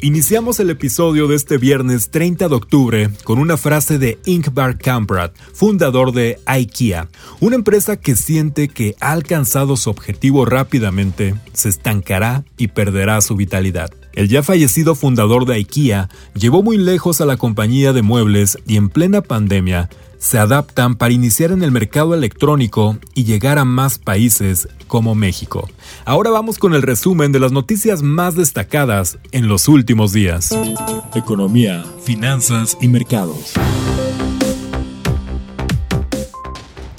Iniciamos el episodio de este viernes 30 de octubre con una frase de Ingvar Kamprad, fundador de IKEA, una empresa que siente que ha alcanzado su objetivo rápidamente, se estancará y perderá su vitalidad. El ya fallecido fundador de IKEA llevó muy lejos a la compañía de muebles y en plena pandemia se adaptan para iniciar en el mercado electrónico y llegar a más países como México. Ahora vamos con el resumen de las noticias más destacadas en los últimos días. Economía, finanzas y mercados.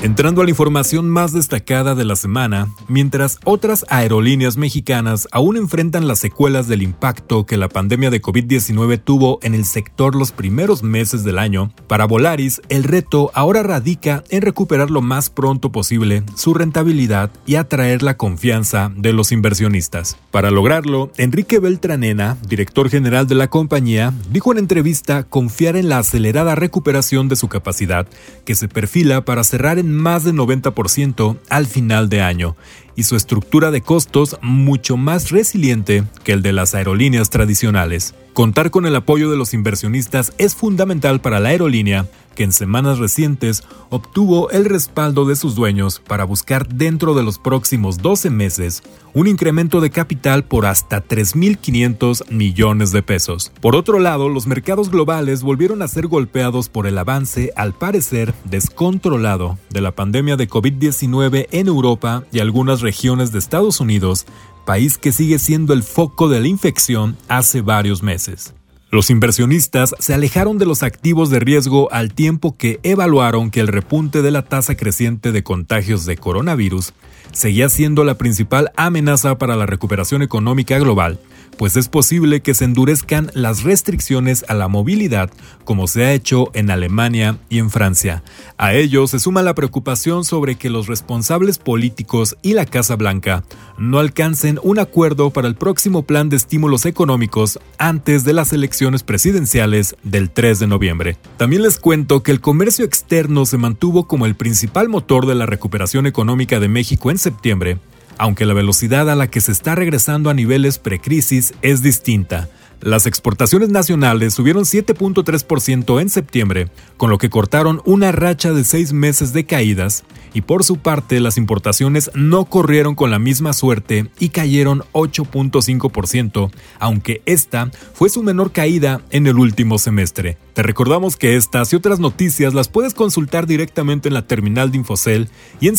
Entrando a la información más destacada de la semana, mientras otras aerolíneas mexicanas aún enfrentan las secuelas del impacto que la pandemia de COVID-19 tuvo en el sector los primeros meses del año, para Volaris el reto ahora radica en recuperar lo más pronto posible su rentabilidad y atraer la confianza de los inversionistas. Para lograrlo, Enrique Beltranena, director general de la compañía, dijo en entrevista confiar en la acelerada recuperación de su capacidad, que se perfila para cerrar en más del 90% al final de año y su estructura de costos mucho más resiliente que el de las aerolíneas tradicionales. Contar con el apoyo de los inversionistas es fundamental para la aerolínea que en semanas recientes obtuvo el respaldo de sus dueños para buscar dentro de los próximos 12 meses un incremento de capital por hasta 3.500 millones de pesos. Por otro lado, los mercados globales volvieron a ser golpeados por el avance, al parecer descontrolado, de la pandemia de COVID-19 en Europa y algunas regiones de Estados Unidos, país que sigue siendo el foco de la infección hace varios meses. Los inversionistas se alejaron de los activos de riesgo al tiempo que evaluaron que el repunte de la tasa creciente de contagios de coronavirus seguía siendo la principal amenaza para la recuperación económica global pues es posible que se endurezcan las restricciones a la movilidad, como se ha hecho en Alemania y en Francia. A ello se suma la preocupación sobre que los responsables políticos y la Casa Blanca no alcancen un acuerdo para el próximo plan de estímulos económicos antes de las elecciones presidenciales del 3 de noviembre. También les cuento que el comercio externo se mantuvo como el principal motor de la recuperación económica de México en septiembre, aunque la velocidad a la que se está regresando a niveles precrisis es distinta. Las exportaciones nacionales subieron 7.3% en septiembre, con lo que cortaron una racha de seis meses de caídas, y por su parte las importaciones no corrieron con la misma suerte y cayeron 8.5%, aunque esta fue su menor caída en el último semestre. Te recordamos que estas y otras noticias las puedes consultar directamente en la terminal de Infocel y en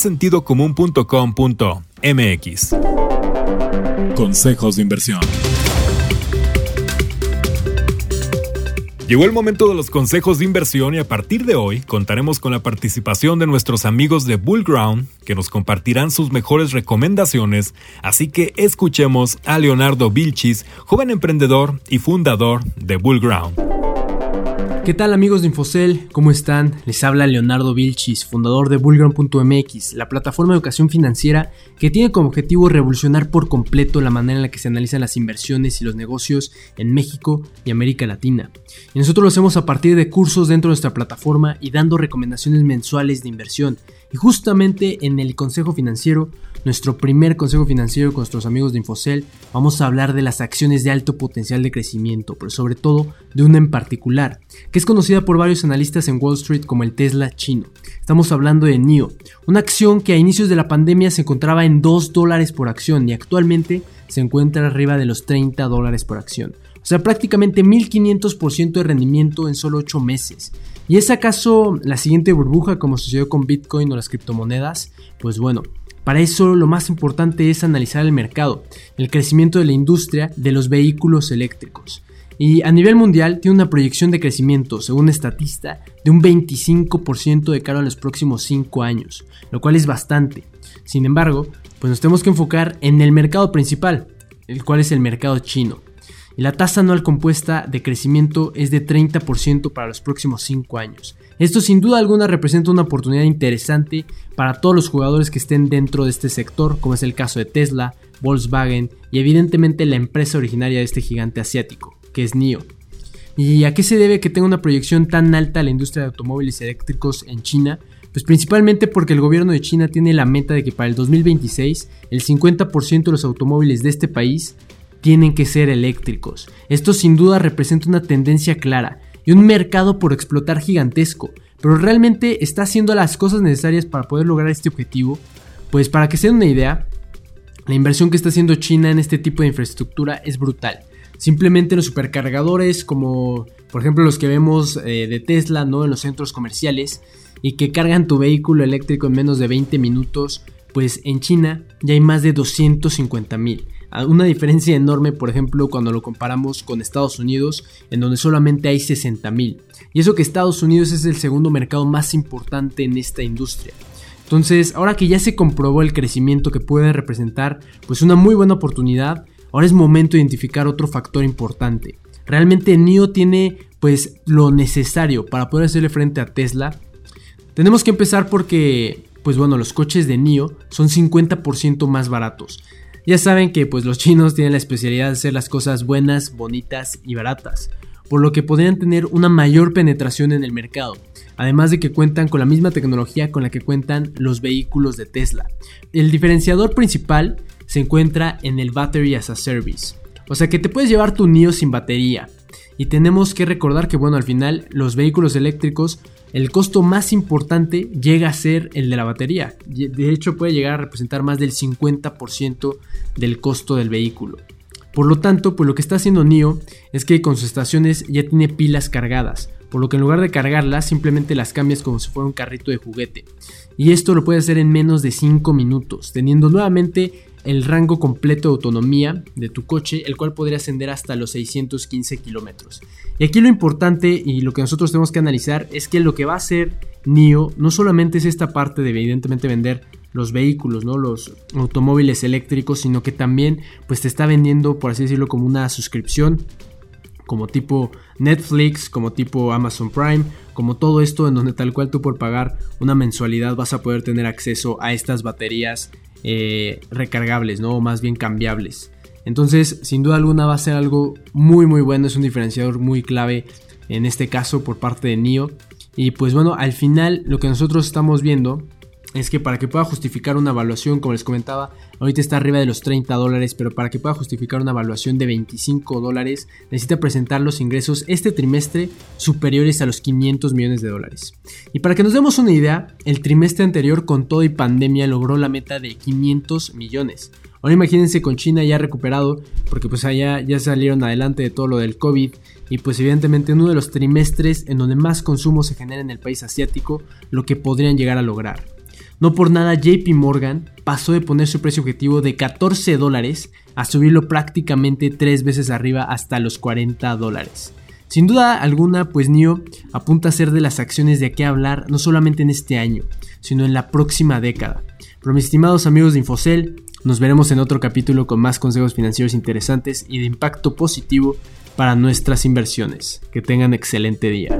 sentidocomún.com.mx. Consejos de inversión. Llegó el momento de los consejos de inversión y a partir de hoy contaremos con la participación de nuestros amigos de Bullground que nos compartirán sus mejores recomendaciones, así que escuchemos a Leonardo Vilchis, joven emprendedor y fundador de Bullground. ¿Qué tal amigos de Infocel? ¿Cómo están? Les habla Leonardo Vilchis, fundador de Bullground.mx, la plataforma de educación financiera que tiene como objetivo revolucionar por completo la manera en la que se analizan las inversiones y los negocios en México y América Latina. Y nosotros lo hacemos a partir de cursos dentro de nuestra plataforma y dando recomendaciones mensuales de inversión. Y justamente en el Consejo Financiero nuestro primer consejo financiero con nuestros amigos de Infocel, vamos a hablar de las acciones de alto potencial de crecimiento, pero sobre todo de una en particular, que es conocida por varios analistas en Wall Street como el Tesla chino. Estamos hablando de NIO, una acción que a inicios de la pandemia se encontraba en 2 dólares por acción y actualmente se encuentra arriba de los 30 dólares por acción. O sea, prácticamente 1500% de rendimiento en solo 8 meses. ¿Y es acaso la siguiente burbuja como sucedió con Bitcoin o las criptomonedas? Pues bueno, para eso lo más importante es analizar el mercado, el crecimiento de la industria de los vehículos eléctricos. Y a nivel mundial tiene una proyección de crecimiento, según Estatista, de un 25% de cara a los próximos 5 años, lo cual es bastante. Sin embargo, pues nos tenemos que enfocar en el mercado principal, el cual es el mercado chino. Y la tasa anual compuesta de crecimiento es de 30% para los próximos 5 años. Esto sin duda alguna representa una oportunidad interesante para todos los jugadores que estén dentro de este sector, como es el caso de Tesla, Volkswagen y evidentemente la empresa originaria de este gigante asiático, que es NIO. ¿Y a qué se debe que tenga una proyección tan alta la industria de automóviles eléctricos en China? Pues principalmente porque el gobierno de China tiene la meta de que para el 2026 el 50% de los automóviles de este país tienen que ser eléctricos. Esto sin duda representa una tendencia clara y un mercado por explotar gigantesco, pero realmente está haciendo las cosas necesarias para poder lograr este objetivo. Pues para que se den una idea, la inversión que está haciendo China en este tipo de infraestructura es brutal. Simplemente los supercargadores, como por ejemplo los que vemos eh, de Tesla, ¿no? En los centros comerciales y que cargan tu vehículo eléctrico en menos de 20 minutos, pues en China ya hay más de 250 mil. Una diferencia enorme, por ejemplo, cuando lo comparamos con Estados Unidos, en donde solamente hay 60 mil. Y eso que Estados Unidos es el segundo mercado más importante en esta industria. Entonces, ahora que ya se comprobó el crecimiento que puede representar, pues una muy buena oportunidad, Ahora es momento de identificar otro factor importante. Realmente NIO tiene pues lo necesario para poder hacerle frente a Tesla. Tenemos que empezar porque pues bueno, los coches de NIO son 50% más baratos. Ya saben que pues los chinos tienen la especialidad de hacer las cosas buenas, bonitas y baratas, por lo que podrían tener una mayor penetración en el mercado, además de que cuentan con la misma tecnología con la que cuentan los vehículos de Tesla. El diferenciador principal se encuentra en el Battery as a Service. O sea que te puedes llevar tu NIO sin batería. Y tenemos que recordar que bueno, al final los vehículos eléctricos, el costo más importante llega a ser el de la batería. De hecho puede llegar a representar más del 50% del costo del vehículo. Por lo tanto, pues lo que está haciendo NIO es que con sus estaciones ya tiene pilas cargadas, por lo que en lugar de cargarlas simplemente las cambias como si fuera un carrito de juguete. Y esto lo puede hacer en menos de 5 minutos, teniendo nuevamente el rango completo de autonomía de tu coche, el cual podría ascender hasta los 615 kilómetros. Y aquí lo importante y lo que nosotros tenemos que analizar es que lo que va a hacer NIO no solamente es esta parte de evidentemente vender los vehículos, ¿no? los automóviles eléctricos, sino que también pues te está vendiendo, por así decirlo, como una suscripción como tipo Netflix, como tipo Amazon Prime, como todo esto en donde tal cual tú por pagar una mensualidad vas a poder tener acceso a estas baterías eh, recargables, ¿no? O más bien cambiables. Entonces, sin duda alguna va a ser algo muy muy bueno, es un diferenciador muy clave en este caso por parte de NIO. Y pues bueno, al final lo que nosotros estamos viendo es que para que pueda justificar una evaluación, como les comentaba, ahorita está arriba de los 30 dólares, pero para que pueda justificar una evaluación de 25 dólares, necesita presentar los ingresos este trimestre superiores a los 500 millones de dólares. Y para que nos demos una idea, el trimestre anterior con todo y pandemia logró la meta de 500 millones. Ahora imagínense con China ya recuperado, porque pues allá ya salieron adelante de todo lo del COVID y pues evidentemente uno de los trimestres en donde más consumo se genera en el país asiático, lo que podrían llegar a lograr. No por nada JP Morgan pasó de poner su precio objetivo de 14 dólares a subirlo prácticamente tres veces arriba hasta los 40 dólares. Sin duda alguna, pues NIO apunta a ser de las acciones de qué hablar no solamente en este año, sino en la próxima década. Pero mis estimados amigos de Infocel, nos veremos en otro capítulo con más consejos financieros interesantes y de impacto positivo para nuestras inversiones. Que tengan excelente día.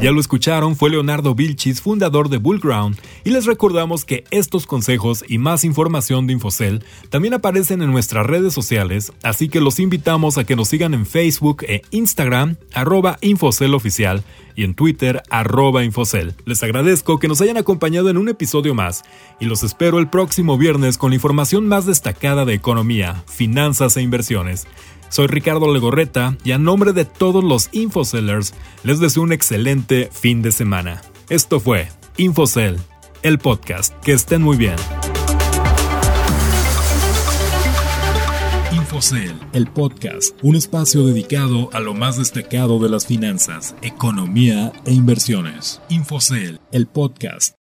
Ya lo escucharon, fue Leonardo Vilchis, fundador de Bullground, y les recordamos que estos consejos y más información de Infocel también aparecen en nuestras redes sociales, así que los invitamos a que nos sigan en Facebook e Instagram, arroba Infocel Oficial, y en Twitter, arroba Infocel. Les agradezco que nos hayan acompañado en un episodio más, y los espero el próximo viernes con la información más destacada de economía, finanzas e inversiones. Soy Ricardo Legorreta y a nombre de todos los Infocellers les deseo un excelente fin de semana. Esto fue Infocell, el podcast. Que estén muy bien. Infocell, el podcast, un espacio dedicado a lo más destacado de las finanzas, economía e inversiones. Infocell, el podcast.